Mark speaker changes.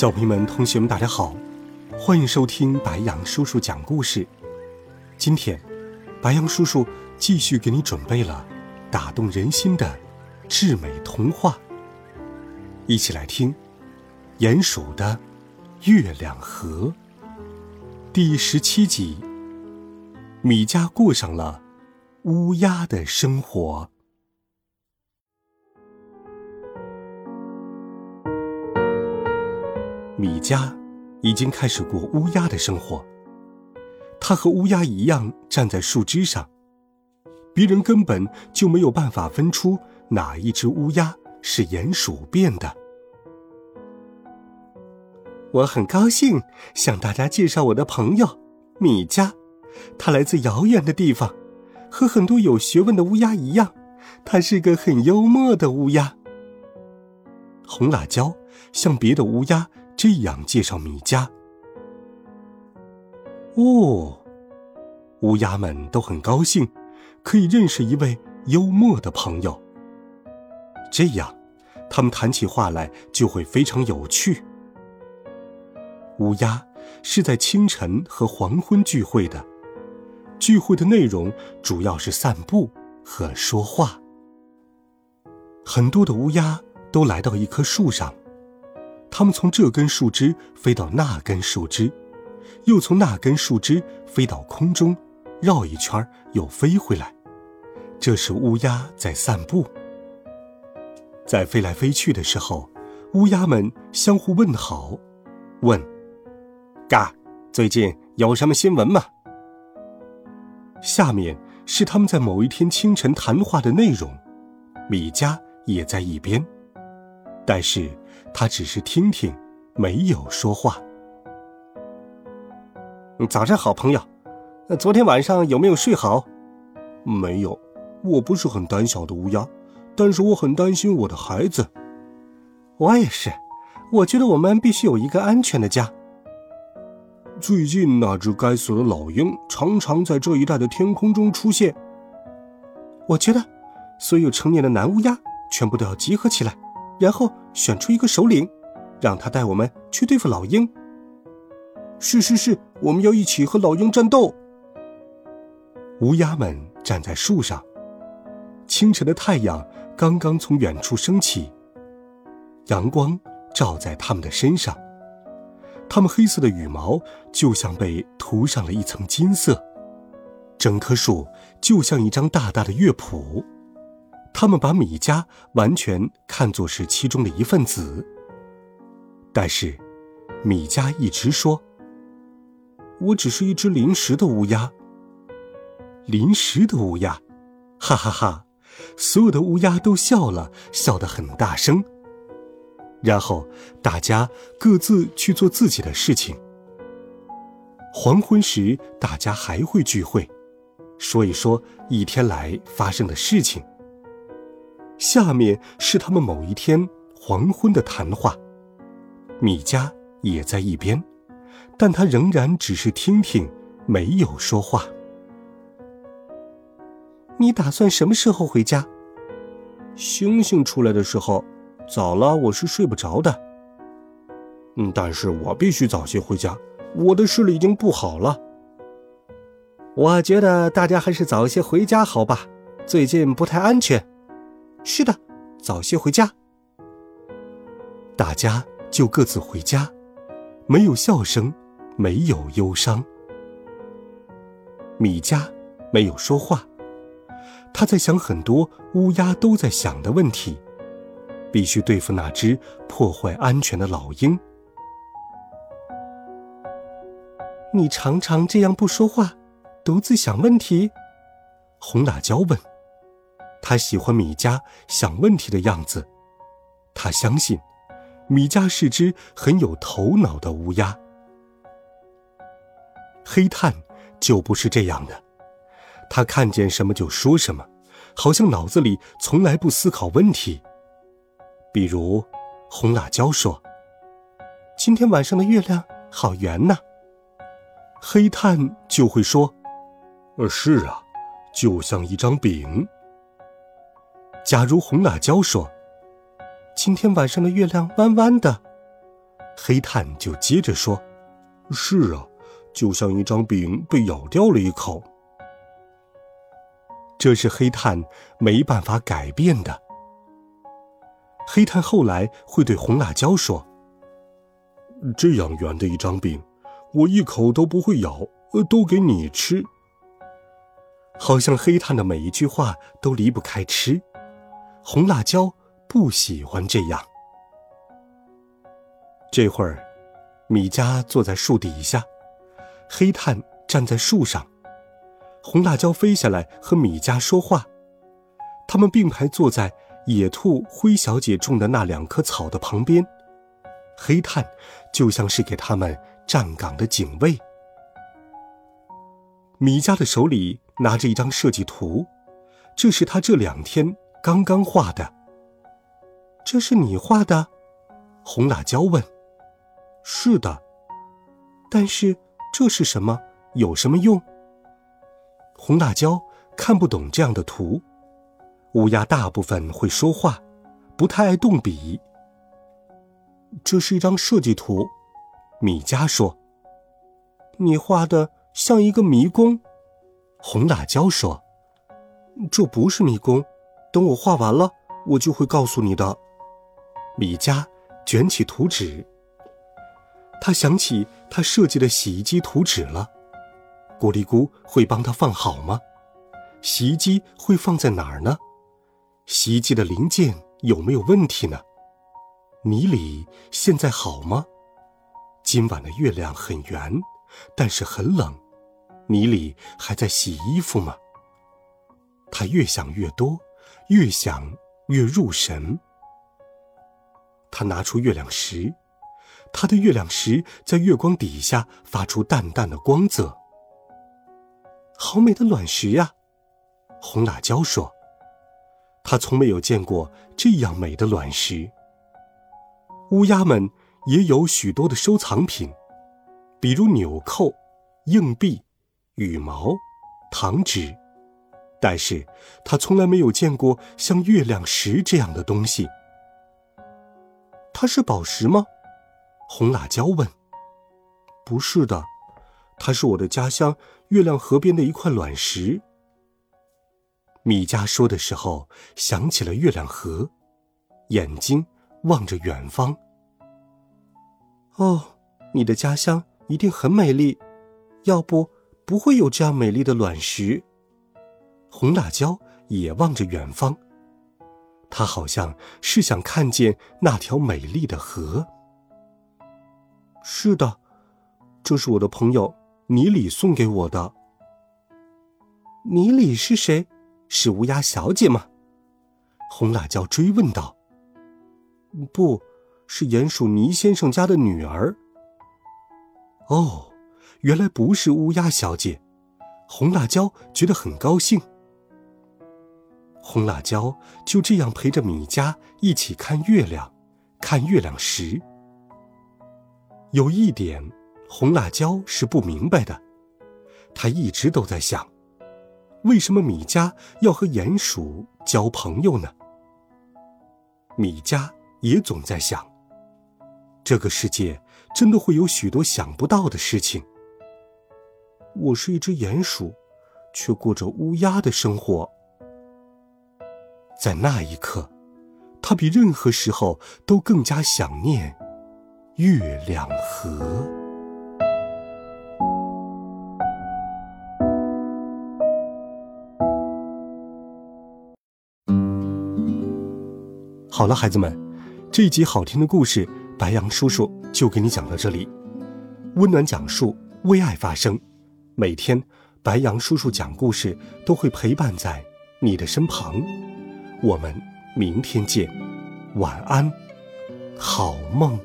Speaker 1: 小朋友们、同学们，大家好，欢迎收听白杨叔叔讲故事。今天，白杨叔叔继续给你准备了打动人心的至美童话，一起来听《鼹鼠的月亮河》第十七集。米家过上了乌鸦的生活。米加已经开始过乌鸦的生活。他和乌鸦一样站在树枝上，别人根本就没有办法分出哪一只乌鸦是鼹鼠变的。我很高兴向大家介绍我的朋友米家，他来自遥远的地方，和很多有学问的乌鸦一样，他是个很幽默的乌鸦。红辣椒向别的乌鸦。这样介绍米家。哦，乌鸦们都很高兴，可以认识一位幽默的朋友。这样，他们谈起话来就会非常有趣。乌鸦是在清晨和黄昏聚会的，聚会的内容主要是散步和说话。很多的乌鸦都来到一棵树上。他们从这根树枝飞到那根树枝，又从那根树枝飞到空中，绕一圈又飞回来。这是乌鸦在散步。在飞来飞去的时候，乌鸦们相互问好，问：“嘎，最近有什么新闻吗？”下面是他们在某一天清晨谈话的内容。米迦也在一边，但是。他只是听听，没有说话。早上好，朋友。昨天晚上有没有睡好？
Speaker 2: 没有。我不是很胆小的乌鸦，但是我很担心我的孩子。
Speaker 1: 我也是。我觉得我们必须有一个安全的家。
Speaker 2: 最近那只该死的老鹰常常在这一带的天空中出现。
Speaker 1: 我觉得，所有成年的男乌鸦全部都要集合起来。然后选出一个首领，让他带我们去对付老鹰。
Speaker 2: 是是是，我们要一起和老鹰战斗。
Speaker 1: 乌鸦们站在树上，清晨的太阳刚刚从远处升起，阳光照在他们的身上，它们黑色的羽毛就像被涂上了一层金色，整棵树就像一张大大的乐谱。他们把米家完全看作是其中的一份子，但是米家一直说：“
Speaker 2: 我只是一只临时的乌鸦。”
Speaker 1: 临时的乌鸦，哈哈哈！所有的乌鸦都笑了，笑得很大声。然后大家各自去做自己的事情。黄昏时，大家还会聚会，说一说一天来发生的事情。下面是他们某一天黄昏的谈话，米迦也在一边，但他仍然只是听听，没有说话。你打算什么时候回家？
Speaker 2: 星星出来的时候，早了我是睡不着的。嗯，但是我必须早些回家，我的视力已经不好了。
Speaker 1: 我觉得大家还是早些回家好吧，最近不太安全。是的，早些回家。大家就各自回家，没有笑声，没有忧伤。米迦没有说话，他在想很多乌鸦都在想的问题，必须对付那只破坏安全的老鹰。你常常这样不说话，独自想问题？红辣椒问。他喜欢米迦想问题的样子，他相信，米迦是只很有头脑的乌鸦。黑炭就不是这样的，他看见什么就说什么，好像脑子里从来不思考问题。比如，红辣椒说：“
Speaker 2: 今天晚上的月亮好圆呐。”
Speaker 1: 黑炭就会说：“呃，是啊，就像一张饼。”假如红辣椒说：“
Speaker 2: 今天晚上的月亮弯弯的。”
Speaker 1: 黑炭就接着说：“
Speaker 2: 是啊。”就像一张饼被咬掉了一口，
Speaker 1: 这是黑炭没办法改变的。黑炭后来会对红辣椒说：“
Speaker 2: 这样圆的一张饼，我一口都不会咬，都给你吃。”
Speaker 1: 好像黑炭的每一句话都离不开吃，红辣椒不喜欢这样。这会儿，米迦坐在树底下。黑炭站在树上，红辣椒飞下来和米迦说话。他们并排坐在野兔灰小姐种的那两棵草的旁边。黑炭就像是给他们站岗的警卫。米迦的手里拿着一张设计图，这是他这两天刚刚画的。
Speaker 2: 这是你画的？
Speaker 1: 红辣椒问。
Speaker 2: 是的，
Speaker 1: 但是。这是什么？有什么用？红辣椒看不懂这样的图。乌鸦大部分会说话，不太爱动笔。
Speaker 2: 这是一张设计图，
Speaker 1: 米迦说：“
Speaker 2: 你画的像一个迷宫。”
Speaker 1: 红辣椒说：“
Speaker 2: 这不是迷宫，等我画完了，我就会告诉你的。”
Speaker 1: 米迦卷起图纸。他想起他设计的洗衣机图纸了，咕哩咕会帮他放好吗？洗衣机会放在哪儿呢？洗衣机的零件有没有问题呢？米里现在好吗？今晚的月亮很圆，但是很冷，米里还在洗衣服吗？他越想越多，越想越入神。他拿出月亮石。他的月亮石在月光底下发出淡淡的光泽。好美的卵石呀！红辣椒说：“他从没有见过这样美的卵石。”乌鸦们也有许多的收藏品，比如纽扣、硬币、羽毛、糖纸，但是他从来没有见过像月亮石这样的东西。
Speaker 2: 它是宝石吗？
Speaker 1: 红辣椒问：“
Speaker 2: 不是的，它是我的家乡月亮河边的一块卵石。”
Speaker 1: 米迦说的时候想起了月亮河，眼睛望着远方。
Speaker 2: 哦，你的家乡一定很美丽，要不不会有这样美丽的卵石。
Speaker 1: 红辣椒也望着远方，他好像是想看见那条美丽的河。
Speaker 2: 是的，这是我的朋友尼里送给我的。
Speaker 1: 尼里是谁？是乌鸦小姐吗？红辣椒追问道。
Speaker 2: 不是鼹鼠尼先生家的女儿。
Speaker 1: 哦，原来不是乌鸦小姐。红辣椒觉得很高兴。红辣椒就这样陪着米迦一起看月亮，看月亮石。有一点，红辣椒是不明白的。他一直都在想，为什么米迦要和鼹鼠交朋友呢？米迦也总在想，这个世界真的会有许多想不到的事情。
Speaker 2: 我是一只鼹鼠，却过着乌鸦的生活。
Speaker 1: 在那一刻，他比任何时候都更加想念。月亮河。好了，孩子们，这一集好听的故事，白杨叔叔就给你讲到这里。温暖讲述，为爱发声。每天，白杨叔叔讲故事都会陪伴在你的身旁。我们明天见。晚安，好梦。